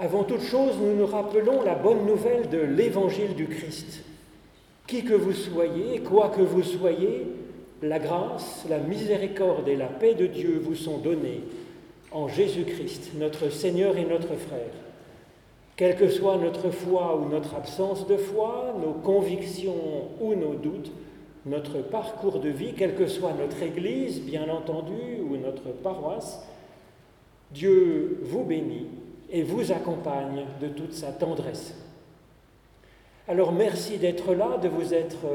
Avant toute chose, nous nous rappelons la bonne nouvelle de l'évangile du Christ. Qui que vous soyez, quoi que vous soyez, la grâce, la miséricorde et la paix de Dieu vous sont données en Jésus-Christ, notre Seigneur et notre frère. Quelle que soit notre foi ou notre absence de foi, nos convictions ou nos doutes, notre parcours de vie, quelle que soit notre Église, bien entendu, ou notre paroisse, Dieu vous bénit et vous accompagne de toute sa tendresse. Alors merci d'être là, de vous être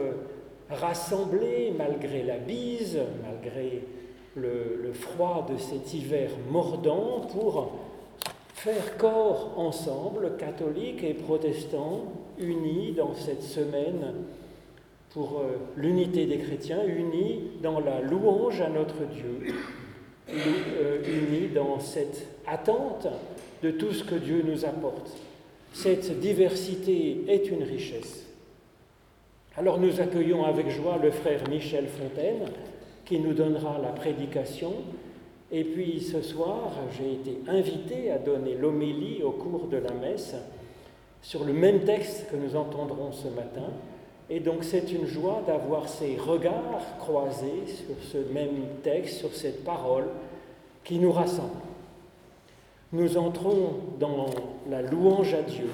rassemblés malgré la bise, malgré le, le, froid de cet hiver mordant, pour faire corps ensemble, catholiques et protestants, unis dans cette semaine pour euh, l'unité des chrétiens, unis dans la louange à notre Dieu, euh, unis dans cette attente de tout ce que Dieu nous apporte. Cette diversité est une richesse. Alors nous accueillons avec joie le frère Michel Fontaine qui nous donnera la prédication. Et puis ce soir, j'ai été invité à donner l'homélie au cours de la messe sur le même texte que nous entendrons ce matin. Et donc c'est une joie d'avoir ces regards croisés sur ce même texte, sur cette parole qui nous rassemble. Nous entrons dans la louange à Dieu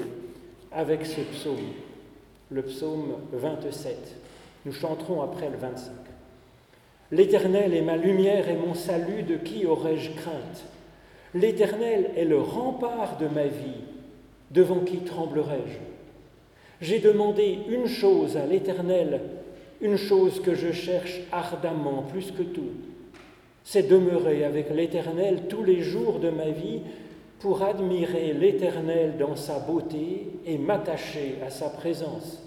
avec ce psaume, le psaume 27. Nous chanterons après le 25. L'Éternel est ma lumière et mon salut, de qui aurais-je crainte? L'Éternel est le rempart de ma vie, devant qui tremblerai-je? J'ai demandé une chose à l'Éternel, une chose que je cherche ardemment plus que tout, c'est demeurer avec l'Éternel tous les jours de ma vie pour admirer l'Éternel dans sa beauté et m'attacher à sa présence.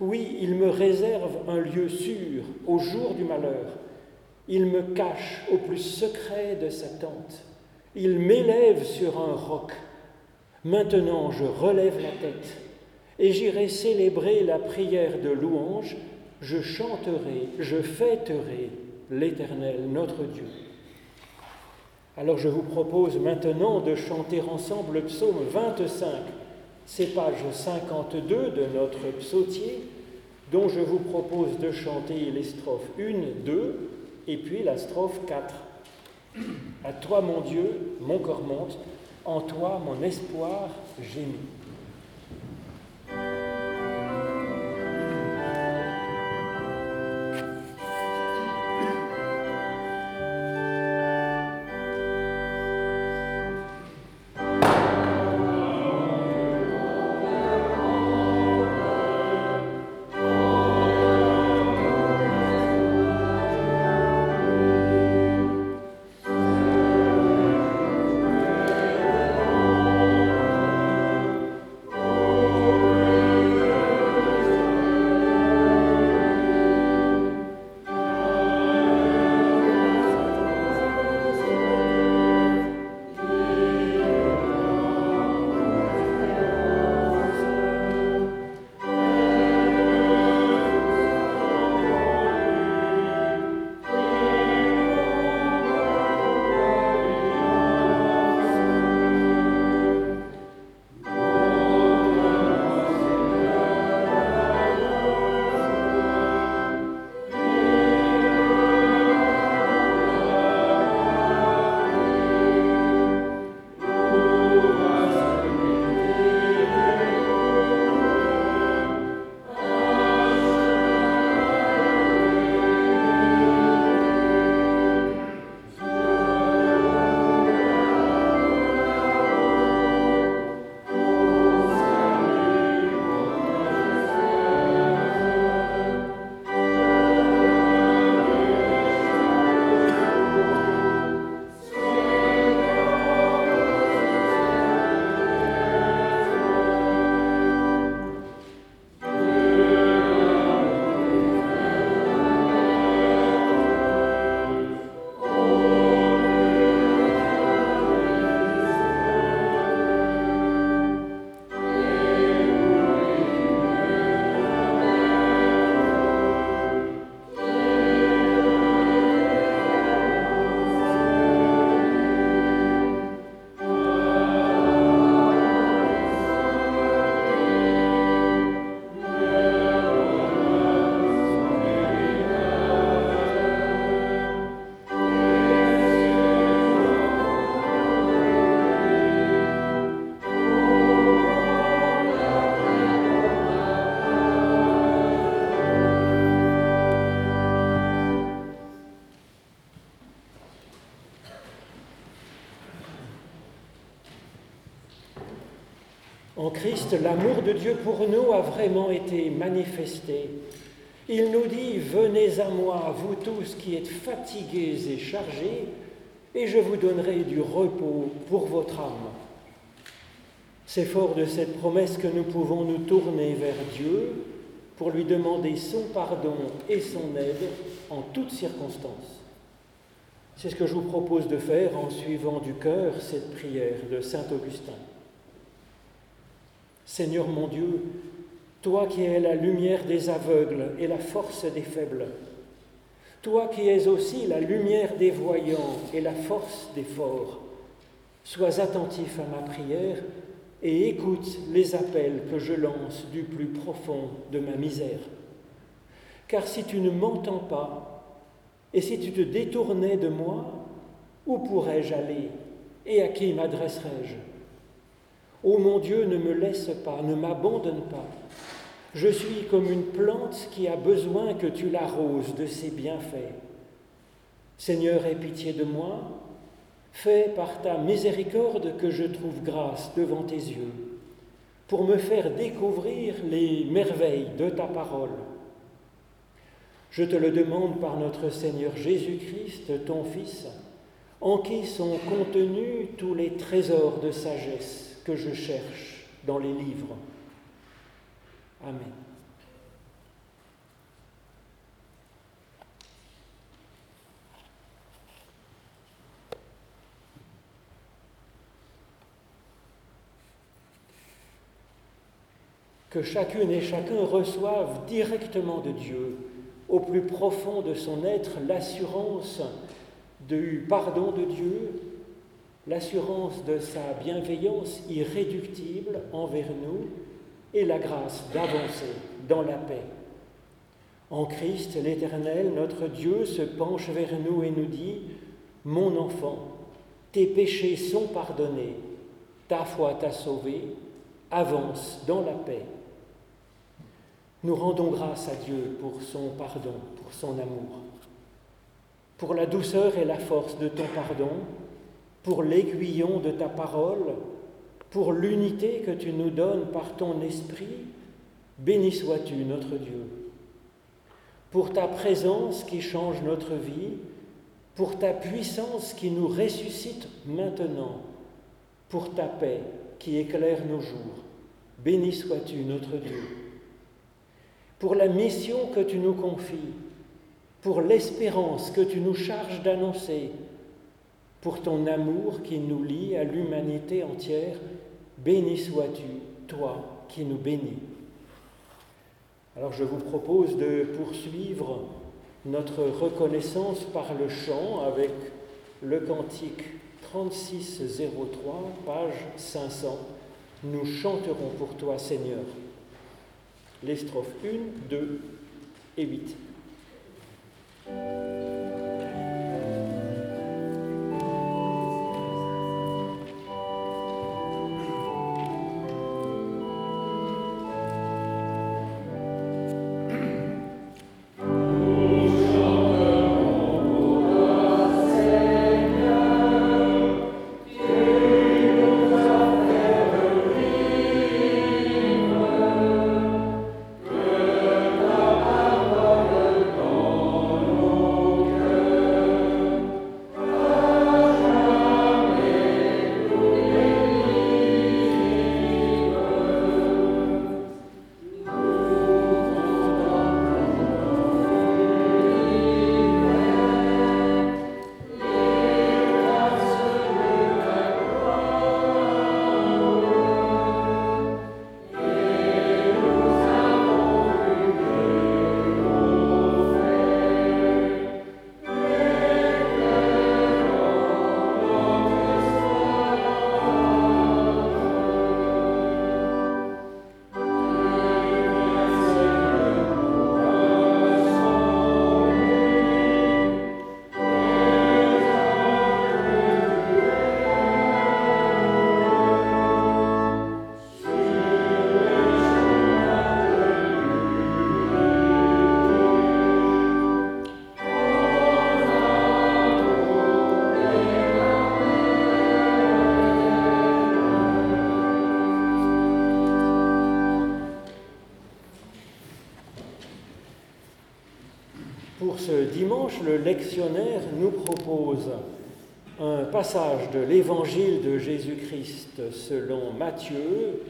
Oui, il me réserve un lieu sûr au jour du malheur. Il me cache au plus secret de sa tente. Il m'élève sur un roc. Maintenant, je relève la tête et j'irai célébrer la prière de louange, je chanterai, je fêterai l'Éternel, notre Dieu. Alors je vous propose maintenant de chanter ensemble le psaume 25, c'est page 52 de notre psautier, dont je vous propose de chanter les strophes 1, 2 et puis la strophe 4. À toi mon Dieu, mon corps monte, en toi mon espoir gémit. En L'amour de Dieu pour nous a vraiment été manifesté. Il nous dit, venez à moi, vous tous qui êtes fatigués et chargés, et je vous donnerai du repos pour votre âme. C'est fort de cette promesse que nous pouvons nous tourner vers Dieu pour lui demander son pardon et son aide en toutes circonstances. C'est ce que je vous propose de faire en suivant du cœur cette prière de Saint Augustin. Seigneur mon Dieu, toi qui es la lumière des aveugles et la force des faibles, toi qui es aussi la lumière des voyants et la force des forts, sois attentif à ma prière et écoute les appels que je lance du plus profond de ma misère. Car si tu ne m'entends pas, et si tu te détournais de moi, où pourrais-je aller et à qui m'adresserais-je? Ô mon Dieu, ne me laisse pas, ne m'abandonne pas. Je suis comme une plante qui a besoin que tu l'arroses de ses bienfaits. Seigneur, aie pitié de moi. Fais par ta miséricorde que je trouve grâce devant tes yeux, pour me faire découvrir les merveilles de ta parole. Je te le demande par notre Seigneur Jésus-Christ, ton Fils, en qui sont contenus tous les trésors de sagesse que je cherche dans les livres. Amen. Que chacune et chacun reçoive directement de Dieu, au plus profond de son être, l'assurance du pardon de Dieu, l'assurance de sa bienveillance irréductible envers nous et la grâce d'avancer dans la paix. En Christ, l'Éternel, notre Dieu, se penche vers nous et nous dit, Mon enfant, tes péchés sont pardonnés, ta foi t'a sauvé, avance dans la paix. Nous rendons grâce à Dieu pour son pardon, pour son amour, pour la douceur et la force de ton pardon, pour l'aiguillon de ta parole, pour l'unité que tu nous donnes par ton esprit, béni sois-tu notre Dieu. Pour ta présence qui change notre vie, pour ta puissance qui nous ressuscite maintenant, pour ta paix qui éclaire nos jours, béni sois-tu notre Dieu. Pour la mission que tu nous confies, pour l'espérance que tu nous charges d'annoncer, pour ton amour qui nous lie à l'humanité entière. Béni sois-tu, toi qui nous bénis. Alors je vous propose de poursuivre notre reconnaissance par le chant avec le cantique 3603, page 500. Nous chanterons pour toi, Seigneur. Les strophes 1, 2 et 8. Pour ce dimanche, le lectionnaire nous propose un passage de l'évangile de Jésus-Christ selon Matthieu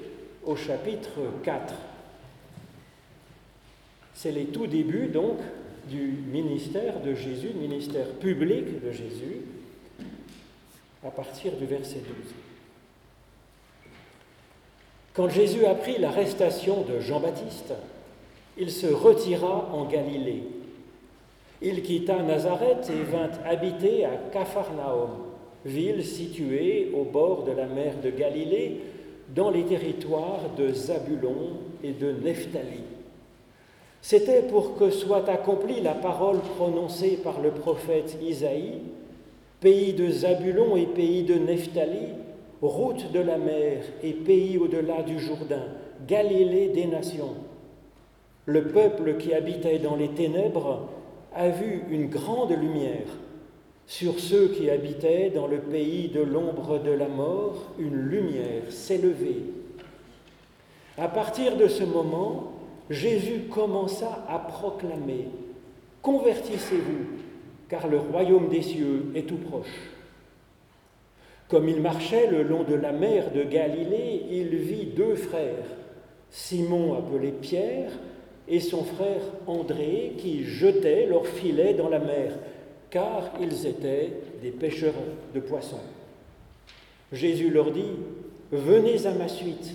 au chapitre 4. C'est les tout débuts donc du ministère de Jésus, ministère public de Jésus, à partir du verset 12. Quand Jésus apprit l'arrestation de Jean-Baptiste, il se retira en Galilée il quitta Nazareth et vint habiter à Capharnaüm, ville située au bord de la mer de Galilée, dans les territoires de Zabulon et de Nephtali. C'était pour que soit accomplie la parole prononcée par le prophète Isaïe, pays de Zabulon et pays de Nephtali, route de la mer et pays au-delà du Jourdain, Galilée des nations. Le peuple qui habitait dans les ténèbres a vu une grande lumière. Sur ceux qui habitaient dans le pays de l'ombre de la mort, une lumière levée. À partir de ce moment, Jésus commença à proclamer Convertissez-vous, car le royaume des cieux est tout proche. Comme il marchait le long de la mer de Galilée, il vit deux frères, Simon appelé Pierre et son frère André qui jetaient leurs filets dans la mer, car ils étaient des pêcheurs de poissons. Jésus leur dit, Venez à ma suite,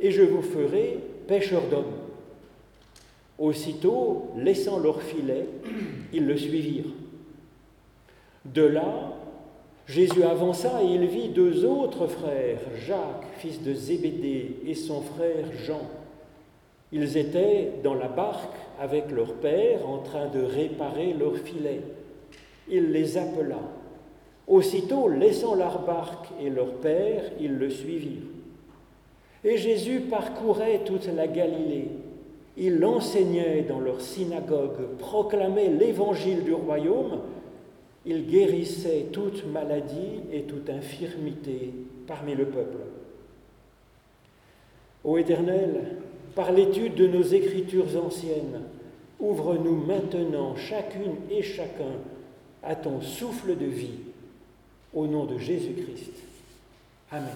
et je vous ferai pêcheurs d'hommes. Aussitôt, laissant leurs filets, ils le suivirent. De là, Jésus avança et il vit deux autres frères, Jacques, fils de Zébédée, et son frère Jean ils étaient dans la barque avec leur père en train de réparer leurs filets. Il les appela. Aussitôt, laissant leur barque et leur père, ils le suivirent. Et Jésus parcourait toute la Galilée. Il enseignait dans leur synagogue, proclamait l'évangile du royaume. Il guérissait toute maladie et toute infirmité parmi le peuple. Ô Éternel, par l'étude de nos écritures anciennes, ouvre-nous maintenant chacune et chacun à ton souffle de vie, au nom de Jésus-Christ. Amen.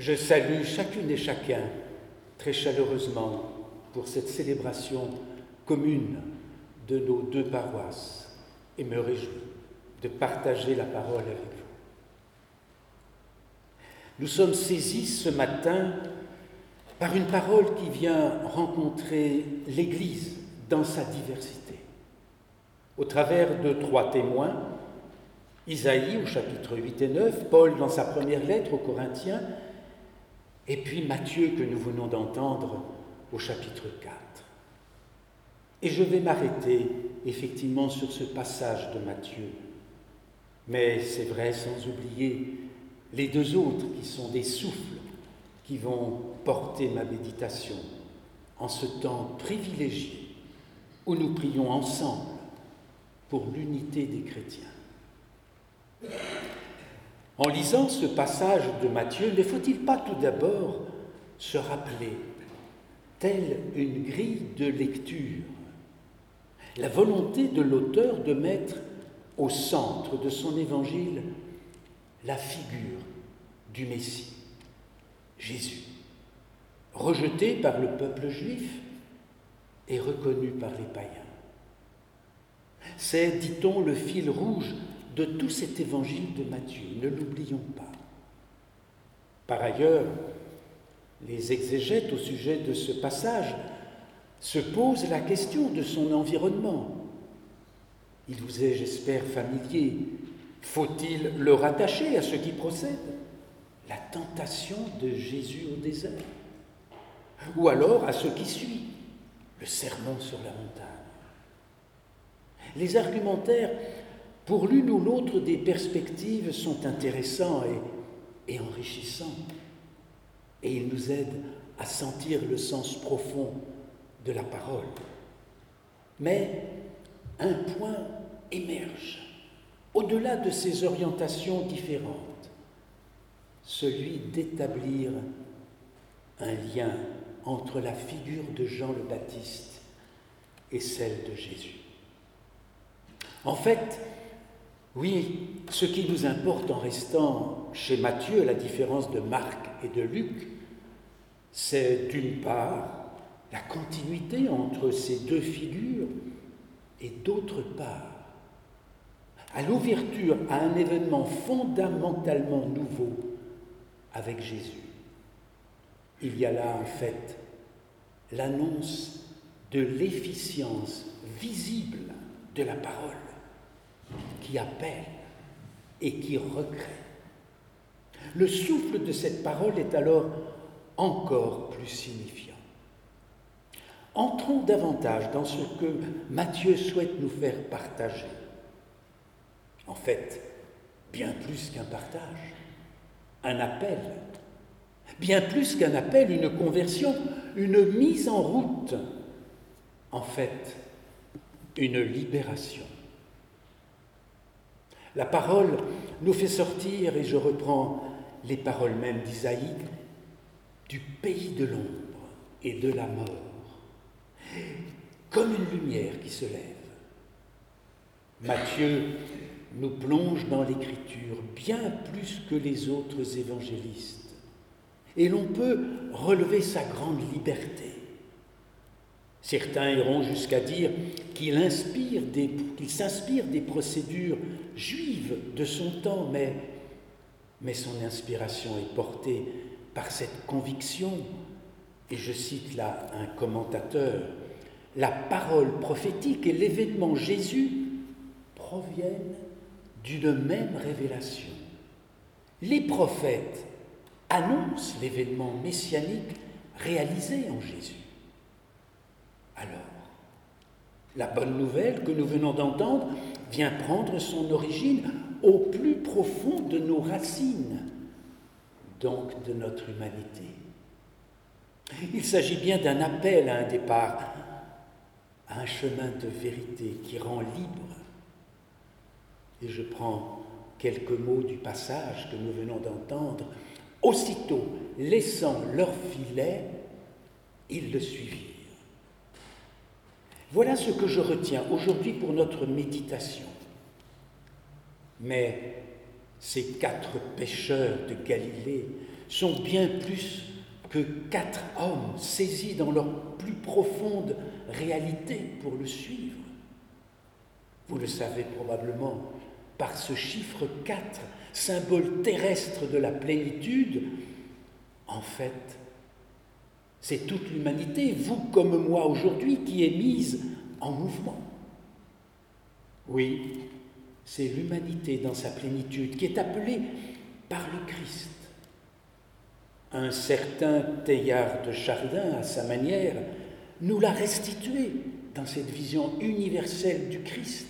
Je salue chacune et chacun très chaleureusement pour cette célébration commune de nos deux paroisses et me réjouis de partager la parole avec vous. Nous sommes saisis ce matin par une parole qui vient rencontrer l'Église dans sa diversité. Au travers de trois témoins, Isaïe au chapitre 8 et 9, Paul dans sa première lettre aux Corinthiens, et puis Matthieu que nous venons d'entendre au chapitre 4. Et je vais m'arrêter effectivement sur ce passage de Matthieu. Mais c'est vrai sans oublier les deux autres qui sont des souffles qui vont porter ma méditation en ce temps privilégié où nous prions ensemble pour l'unité des chrétiens. En lisant ce passage de Matthieu, ne faut-il pas tout d'abord se rappeler, telle une grille de lecture, la volonté de l'auteur de mettre au centre de son évangile la figure du Messie, Jésus, rejeté par le peuple juif et reconnu par les païens. C'est, dit-on, le fil rouge de tout cet évangile de Matthieu. Ne l'oublions pas. Par ailleurs, les exégètes au sujet de ce passage se posent la question de son environnement. Il vous est, j'espère, familier Faut-il le rattacher à ce qui procède? La tentation de Jésus au désert? Ou alors à ce qui suit? Le sermon sur la montagne Les argumentaires, pour l'une ou l'autre des perspectives, sont intéressants et, et enrichissants. Et ils nous aident à sentir le sens profond de la parole. Mais un point émerge au-delà de ces orientations différentes, celui d'établir un lien entre la figure de Jean le Baptiste et celle de Jésus. En fait, oui, ce qui nous importe en restant chez Matthieu, à la différence de Marc et de Luc, c'est d'une part la continuité entre ces deux figures et d'autre part à l'ouverture à un événement fondamentalement nouveau avec Jésus. Il y a là en fait l'annonce de l'efficience visible de la parole qui appelle et qui recrée. Le souffle de cette parole est alors encore plus signifiant. Entrons davantage dans ce que Matthieu souhaite nous faire partager. En fait, bien plus qu'un partage, un appel, bien plus qu'un appel, une conversion, une mise en route, en fait, une libération. La parole nous fait sortir, et je reprends les paroles mêmes d'Isaïe, du pays de l'ombre et de la mort, comme une lumière qui se lève. Matthieu nous plonge dans l'écriture bien plus que les autres évangélistes, et l'on peut relever sa grande liberté. Certains iront jusqu'à dire qu'il inspire qu'il s'inspire des procédures juives de son temps, mais, mais son inspiration est portée par cette conviction, et je cite là un commentateur, la parole prophétique et l'événement Jésus proviennent d'une même révélation. Les prophètes annoncent l'événement messianique réalisé en Jésus. Alors, la bonne nouvelle que nous venons d'entendre vient prendre son origine au plus profond de nos racines, donc de notre humanité. Il s'agit bien d'un appel à un départ, à un chemin de vérité qui rend libre. Et je prends quelques mots du passage que nous venons d'entendre. Aussitôt, laissant leur filet, ils le suivirent. Voilà ce que je retiens aujourd'hui pour notre méditation. Mais ces quatre pêcheurs de Galilée sont bien plus que quatre hommes saisis dans leur plus profonde réalité pour le suivre. Vous le savez probablement par ce chiffre 4, symbole terrestre de la plénitude. En fait, c'est toute l'humanité, vous comme moi aujourd'hui, qui est mise en mouvement. Oui, c'est l'humanité dans sa plénitude qui est appelée par le Christ. Un certain Teilhard de Chardin, à sa manière, nous l'a restitué dans cette vision universelle du Christ.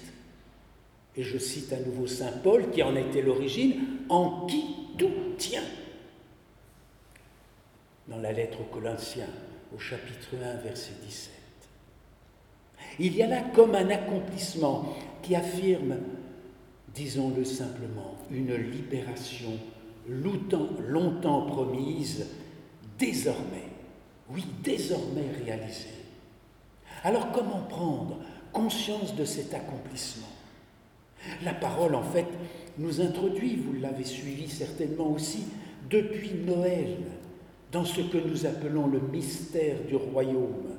Et je cite à nouveau Saint Paul, qui en était l'origine, en qui tout tient. Dans la lettre aux Colossiens, au chapitre 1, verset 17. Il y a là comme un accomplissement qui affirme disons-le simplement, une libération longtemps, longtemps promise, désormais, oui, désormais réalisée. Alors comment prendre conscience de cet accomplissement? La parole, en fait, nous introduit, vous l'avez suivi certainement aussi, depuis Noël, dans ce que nous appelons le mystère du royaume.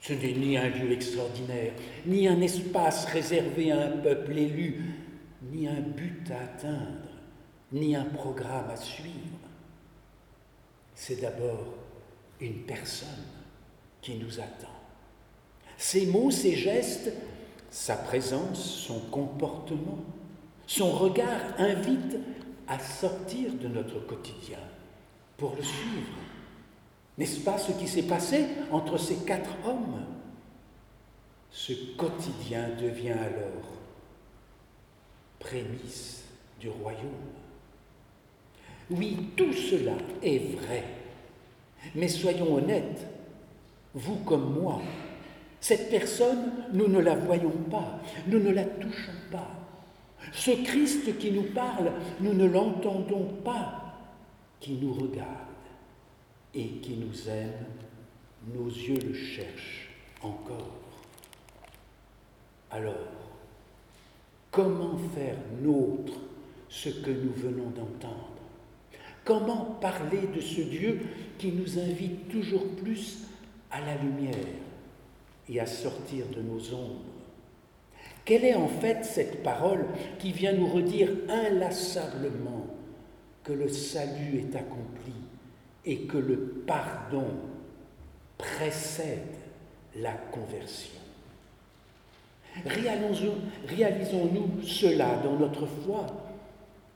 Ce n'est ni un lieu extraordinaire, ni un espace réservé à un peuple élu, ni un but à atteindre, ni un programme à suivre. C'est d'abord une personne qui nous attend. Ses mots, ses gestes, sa présence, son comportement Son regard invite à sortir de notre quotidien pour le suivre. N'est-ce pas ce qui s'est passé entre ces quatre hommes? Ce quotidien devient alors prémisse du royaume. Oui, tout cela est vrai. Mais soyons honnêtes, vous comme moi, cette personne, nous ne la voyons pas, nous ne la touchons pas. Ce Christ qui nous parle, nous ne l'entendons pas, qui nous regarde et qui nous aime, nos yeux le cherchent encore. Alors, comment faire nôtre ce que nous venons d'entendre? Comment parler de ce Dieu qui nous invite toujours plus à la lumière et à sortir de nos ombres? Quelle est en fait cette parole qui vient nous redire inlassablement que le salut est accompli et que le pardon précède la conversion Réalisons-nous cela dans notre foi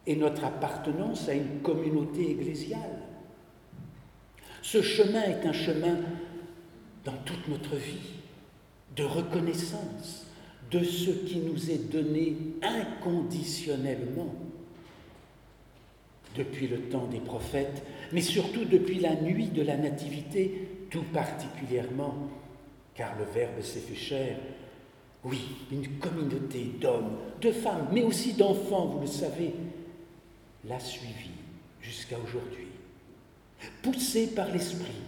et notre appartenance à une communauté ecclésiale. Ce chemin est un chemin dans toute notre vie de reconnaissance de ce qui nous est donné inconditionnellement depuis le temps des prophètes, mais surtout depuis la nuit de la Nativité, tout particulièrement, car le Verbe s'est fait chair. Oui, une communauté d'hommes, de femmes, mais aussi d'enfants, vous le savez, l'a suivi jusqu'à aujourd'hui. Poussés par l'Esprit,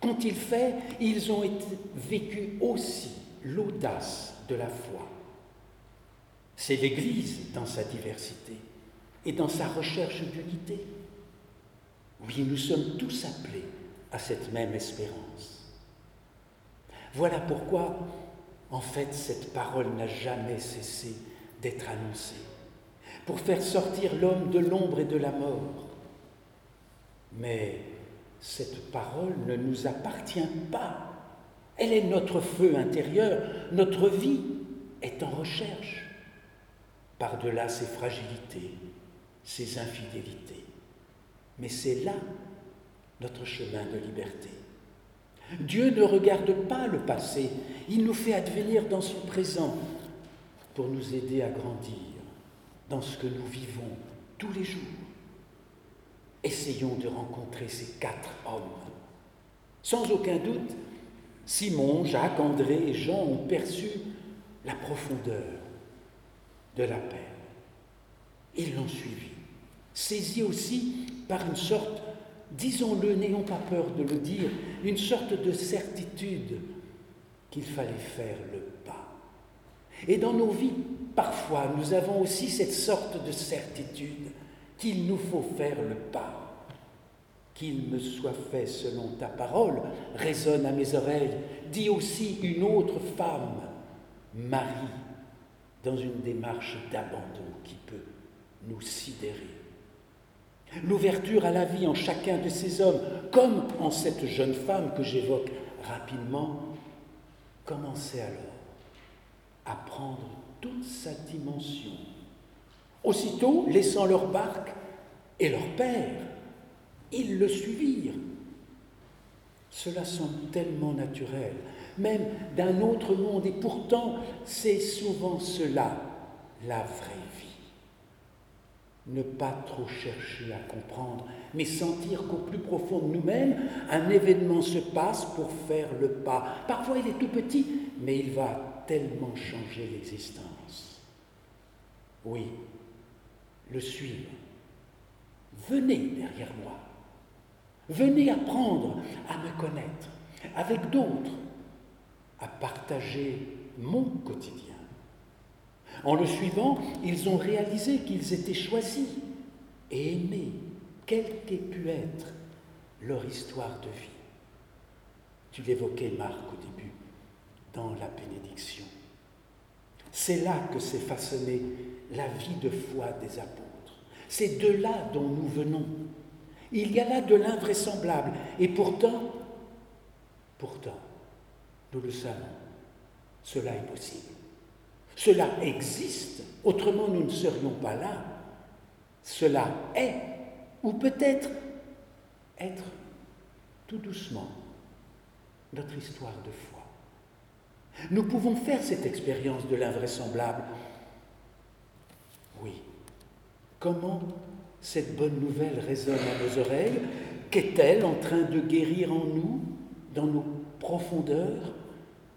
qu'ont-ils fait Ils ont vécu aussi l'audace de la foi. C'est l'Église dans sa diversité et dans sa recherche d'unité. Oui, nous sommes tous appelés à cette même espérance. Voilà pourquoi, en fait, cette parole n'a jamais cessé d'être annoncée pour faire sortir l'homme de l'ombre et de la mort. Mais cette parole ne nous appartient pas. Elle est notre feu intérieur, notre vie est en recherche, par-delà ses fragilités, ses infidélités. Mais c'est là notre chemin de liberté. Dieu ne regarde pas le passé, il nous fait advenir dans son présent pour nous aider à grandir dans ce que nous vivons tous les jours. Essayons de rencontrer ces quatre hommes. Sans aucun doute, Simon, Jacques, André et Jean ont perçu la profondeur de la paix. Ils l'ont suivi, saisis aussi par une sorte, disons-le, n'ayons pas peur de le dire, une sorte de certitude qu'il fallait faire le pas. Et dans nos vies, parfois, nous avons aussi cette sorte de certitude qu'il nous faut faire le pas. Qu'il me soit fait selon ta parole, résonne à mes oreilles, dit aussi une autre femme, Marie, dans une démarche d'abandon qui peut nous sidérer. L'ouverture à la vie en chacun de ces hommes, comme en cette jeune femme que j'évoque rapidement, commençait alors à prendre toute sa dimension. Aussitôt, laissant leur barque et leur père, ils le suivirent. Cela semble tellement naturel, même d'un autre monde, et pourtant c'est souvent cela, la vraie. Ne pas trop chercher à comprendre, mais sentir qu'au plus profond de nous-mêmes, un événement se passe pour faire le pas. Parfois il est tout petit, mais il va tellement changé l'existence. Oui, le suivre. Venez derrière moi. Venez apprendre à me connaître avec d'autres, à partager mon quotidien. En le suivant, ils ont réalisé qu'ils étaient choisis et aimés, quelle qu'ait pu être leur histoire de vie. Tu l'évoquais, Marc, au début dans la bénédiction. C'est là que s'est façonnée la vie de foi des apôtres. C'est de là dont nous venons. Il y a là de l'invraisemblable. Et pourtant, pourtant, nous le savons, cela est possible. Cela existe, autrement nous ne serions pas là. Cela est, ou peut-être être tout doucement notre histoire de foi. Nous pouvons faire cette expérience de l'invraisemblable. Oui. Comment cette bonne nouvelle résonne à nos oreilles? Qu'est-elle en train de guérir en nous, dans nos profondeurs?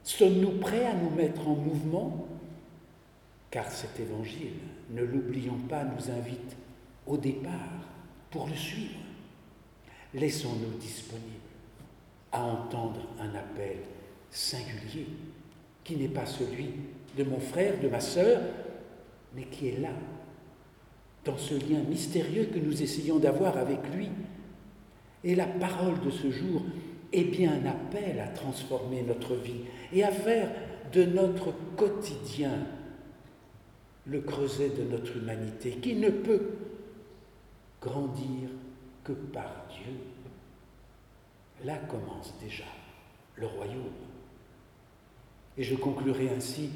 Sommes-nous prêts à nous mettre en mouvement? Car cet évangile, ne l'oublions pas, nous invite au départ pour le suivre. Laissons-nous disponibles à entendre un appel singulier qui n'est pas celui de mon frère, de ma sœur, mais qui est là, dans ce lien mystérieux que nous essayons d'avoir avec lui. Et la parole de ce jour est bien un appel à transformer notre vie et à faire de notre quotidien le creuset de notre humanité, qui ne peut grandir que par Dieu. Là commence déjà le royaume. Et je conclurai ainsi,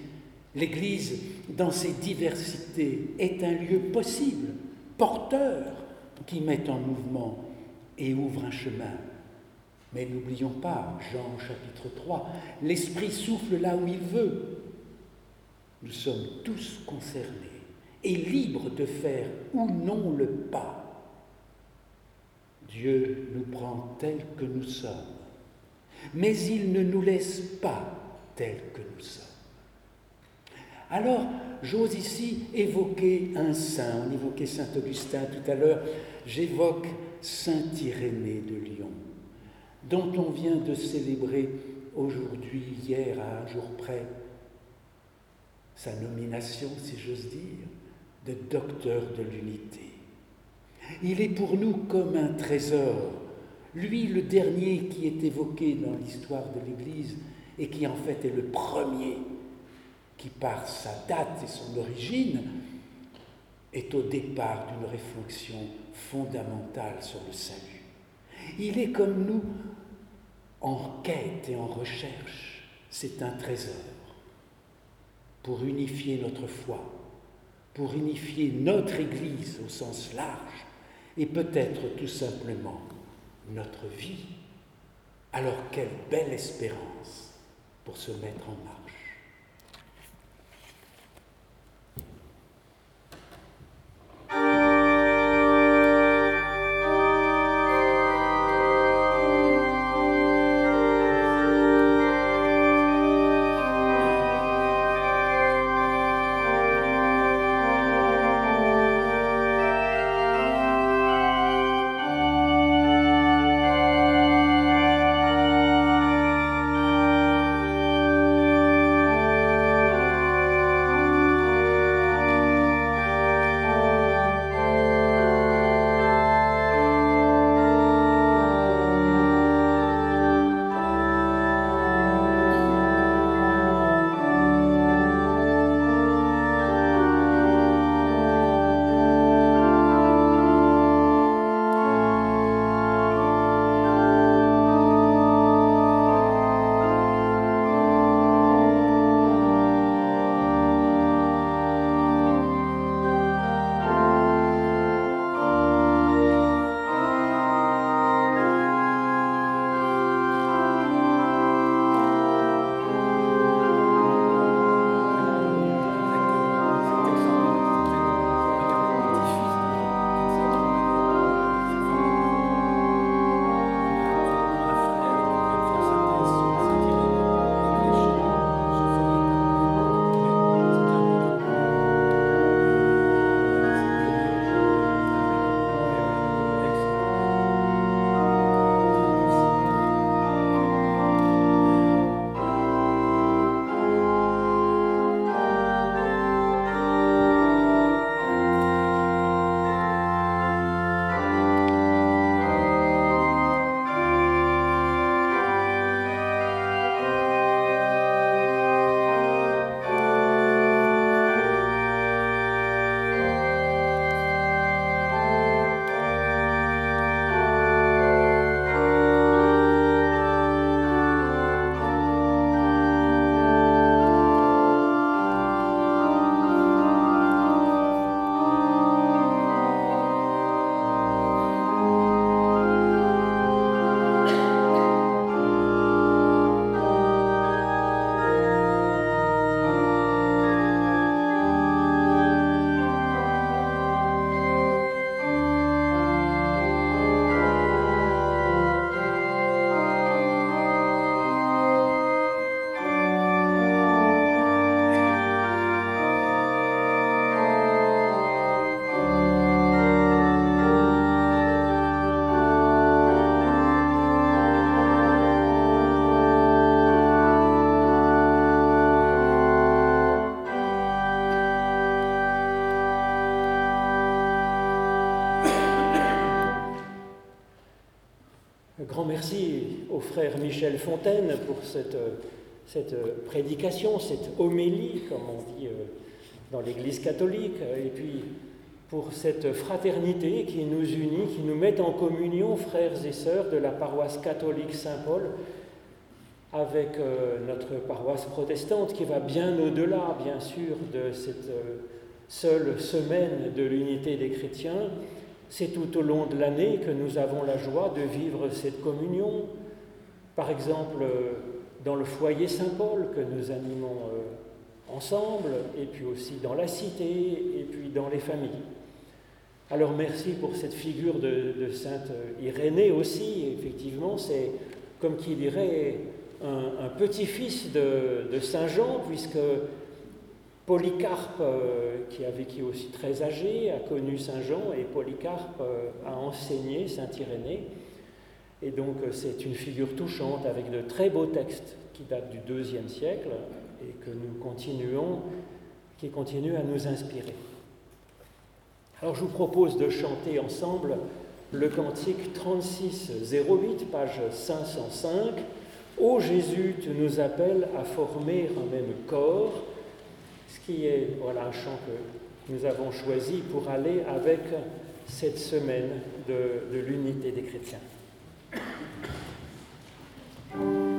l'Église, dans ses diversités, est un lieu possible, porteur, qui met en mouvement et ouvre un chemin. Mais n'oublions pas, Jean chapitre 3, l'Esprit souffle là où il veut. Nous sommes tous concernés et libres de faire ou non le pas. Dieu nous prend tels que nous sommes, mais il ne nous laisse pas tels que nous sommes. Alors, j'ose ici évoquer un saint. On évoquait Saint Augustin tout à l'heure. J'évoque Saint Irénée de Lyon, dont on vient de célébrer aujourd'hui, hier, à un jour près, sa nomination, si j'ose dire, de docteur de l'unité. Il est pour nous comme un trésor. Lui, le dernier qui est évoqué dans l'histoire de l'Église, et qui en fait est le premier qui, par sa date et son origine, est au départ d'une réflexion fondamentale sur le salut. Il est comme nous en quête et en recherche. C'est un trésor pour unifier notre foi, pour unifier notre Église au sens large et peut-être tout simplement notre vie. Alors quelle belle espérance pour se mettre en marche. Frère Michel Fontaine pour cette, cette prédication, cette homélie, comme on dit euh, dans l'Église catholique, et puis pour cette fraternité qui nous unit, qui nous met en communion, frères et sœurs de la paroisse catholique Saint-Paul, avec euh, notre paroisse protestante qui va bien au-delà, bien sûr, de cette euh, seule semaine de l'unité des chrétiens. C'est tout au long de l'année que nous avons la joie de vivre cette communion. Par exemple, euh, dans le foyer Saint-Paul que nous animons ensemble, et puis aussi dans la cité, et puis dans les familles. Alors merci pour cette figure de, Sainte Irénée aussi. Effectivement, c'est comme qui dirait un, petit-fils de, Saint Jean, puisque Polycarpe, euh, qui a vécu aussi très âgé, a connu Saint Jean, et Polycarpe euh, a enseigné Saint Irénée. Et donc euh, c'est une figure touchante avec de très beaux textes qui datent du deuxième siècle et que nous continuons, qui continuent à nous inspirer. Alors je vous propose de chanter ensemble le cantique 3608, page 505. Ô Jésus, tu nous appelles à former un même corps, ce qui est voilà, un chant que nous avons choisi pour aller avec cette semaine de l'unité des chrétiens. Et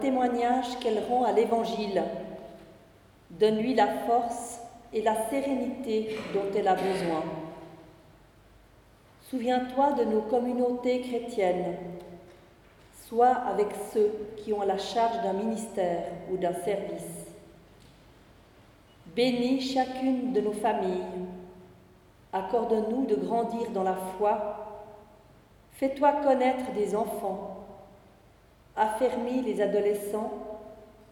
témoignage qu'elle rend à l'Évangile. Donne-lui la force et la sérénité dont elle a besoin. Souviens-toi de nos communautés chrétiennes. Sois avec ceux qui ont la charge d'un ministère ou d'un service. Bénis chacune de nos familles. Accorde-nous de grandir dans la foi. Fais-toi connaître des enfants, affermis les adolescents,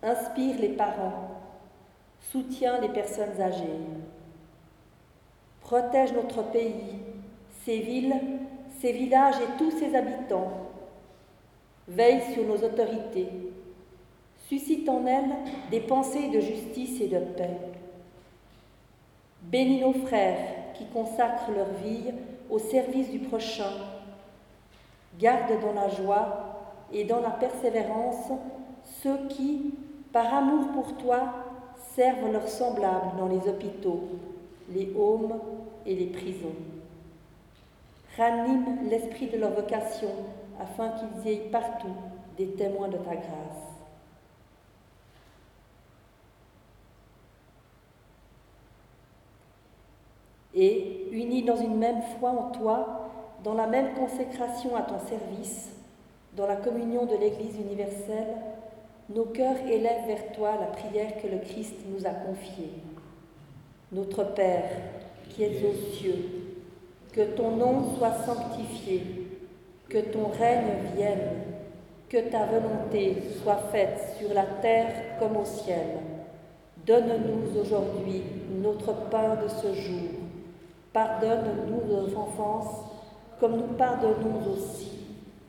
inspire les parents, soutiens les personnes âgées. Protège notre pays, ses villes, ses villages et tous ses habitants. Veille sur nos autorités. Suscite en elles des pensées de justice et de paix. Bénis nos frères qui consacrent leur vie au service du prochain. Garde dans la joie et dans la persévérance ceux qui, par amour pour toi, servent leurs semblables dans les hôpitaux, les homes et les prisons. Ranime l'esprit de leur vocation afin qu'ils aient partout des témoins de ta grâce. Et, unis dans une même foi en toi, dans la même consécration à ton service, dans la communion de l'Église universelle, nos cœurs élèvent vers toi la prière que le Christ nous a confiée. Notre Père, qui es aux cieux, que ton nom soit sanctifié, que ton règne vienne, que ta volonté soit faite sur la terre comme au ciel. Donne-nous aujourd'hui notre pain de ce jour. Pardonne-nous nos offenses, comme nous pardonnons aussi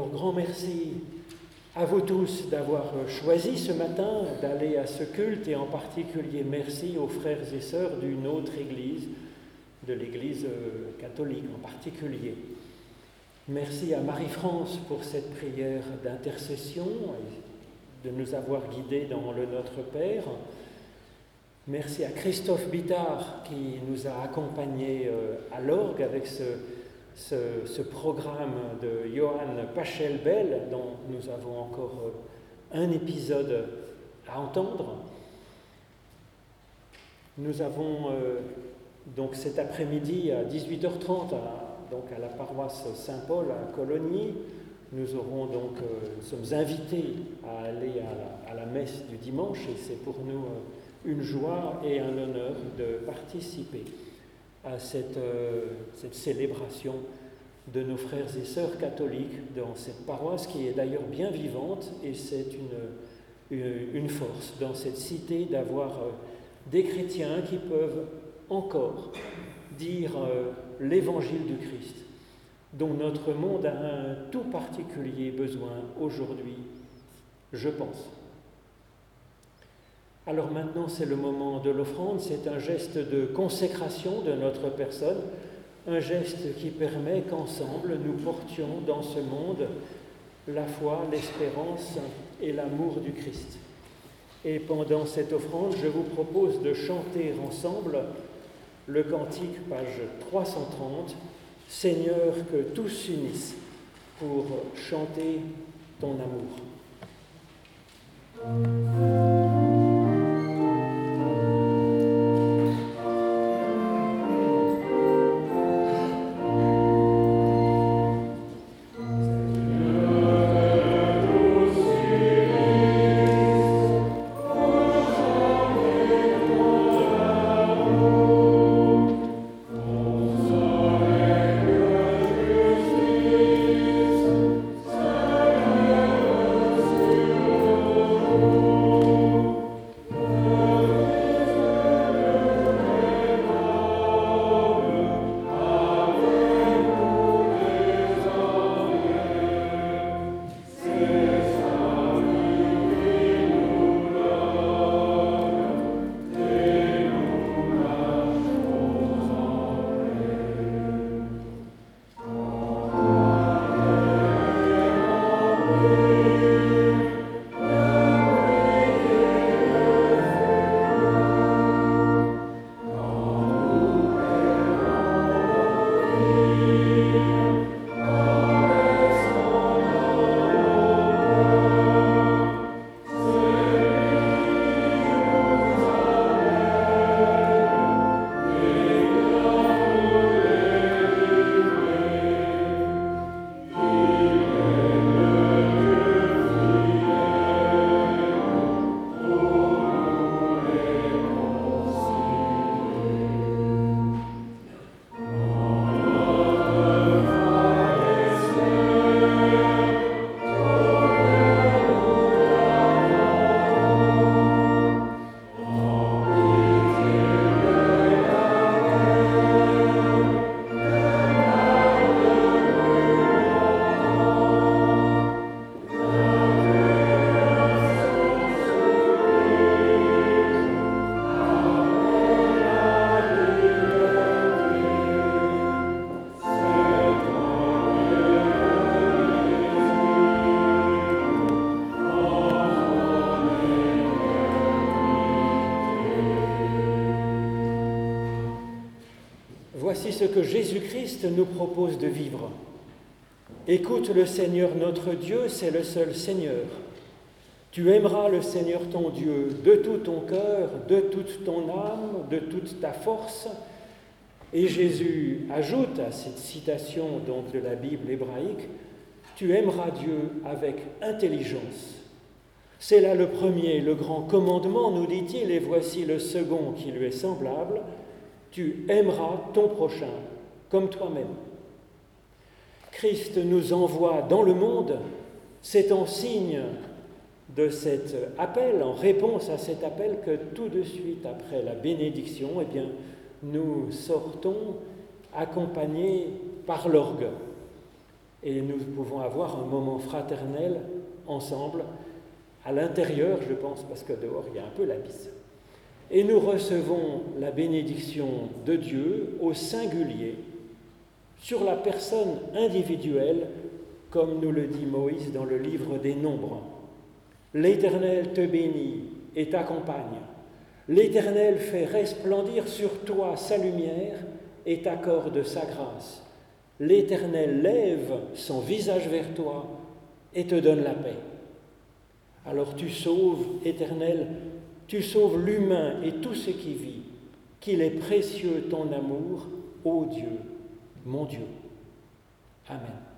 Alors grand merci à vous tous d'avoir choisi ce matin d'aller à ce culte et en particulier merci aux frères et sœurs d'une autre église, de l'église euh, catholique en particulier. Merci à Marie-France pour cette prière d'intercession et de nous avoir guidés dans le Notre Père. Merci à Christophe Bittard qui nous a accompagnés euh, à l'orgue avec ce, ce, programme de Johann Pachelbel, dont nous avons encore euh, un épisode à entendre. Nous avons euh, donc cet après-midi à 18h30 à, donc à la paroisse Saint-Paul à Cologny. Nous aurons donc, euh, sommes invités à aller à la, messe du dimanche et c'est pour nous une joie et un honneur de participer à cette, euh, cette, célébration de nos frères et sœurs catholiques dans cette paroisse qui est d'ailleurs bien vivante et c'est une, une, force dans cette cité d'avoir euh, des chrétiens qui peuvent encore dire euh, l'évangile du Christ, dont notre monde a un tout particulier besoin aujourd'hui, je pense. Alors maintenant, c'est le moment de l'offrande, c'est un geste de consécration de notre personne, un geste qui permet qu'ensemble nous portions dans ce monde la foi, l'espérance et l'amour du Christ. Et pendant cette offrande, je vous propose de chanter ensemble le cantique, page 330, Seigneur, que tous s'unissent pour chanter ton amour. Ce que Jésus-Christ nous propose de vivre. Écoute le Seigneur notre Dieu, c'est le seul Seigneur. Tu aimeras le Seigneur ton Dieu de tout ton cœur, de toute ton âme, de toute ta force. Et Jésus ajoute à cette citation de la Bible hébraïque, tu aimeras Dieu avec intelligence. C'est là le premier, le grand commandement, nous dit-il, et voici le second qui lui est semblable, tu aimeras ton prochain comme toi-même. Christ nous envoie dans le monde, c'est en signe de cet appel, en réponse à cet appel, que tout de suite après la bénédiction, eh nous sortons accompagnés par l'orgue. Et nous pouvons avoir un moment fraternel ensemble, à l'intérieur, je pense, parce que dehors, il y a un peu l'abysse. Et nous recevons la bénédiction de Dieu au singulier, sur la personne individuelle, comme nous le dit Moïse dans le livre des Nombres. L'Éternel te bénit et t'accompagne. L'Éternel fait resplendir sur toi sa lumière et t'accorde sa grâce. L'Éternel lève son visage vers toi et te donne la paix. Alors tu sauves, Éternel, tu sauves l'humain et tout ce qui vit, qu'il est précieux ton amour, ô Dieu, mon Dieu. Amen.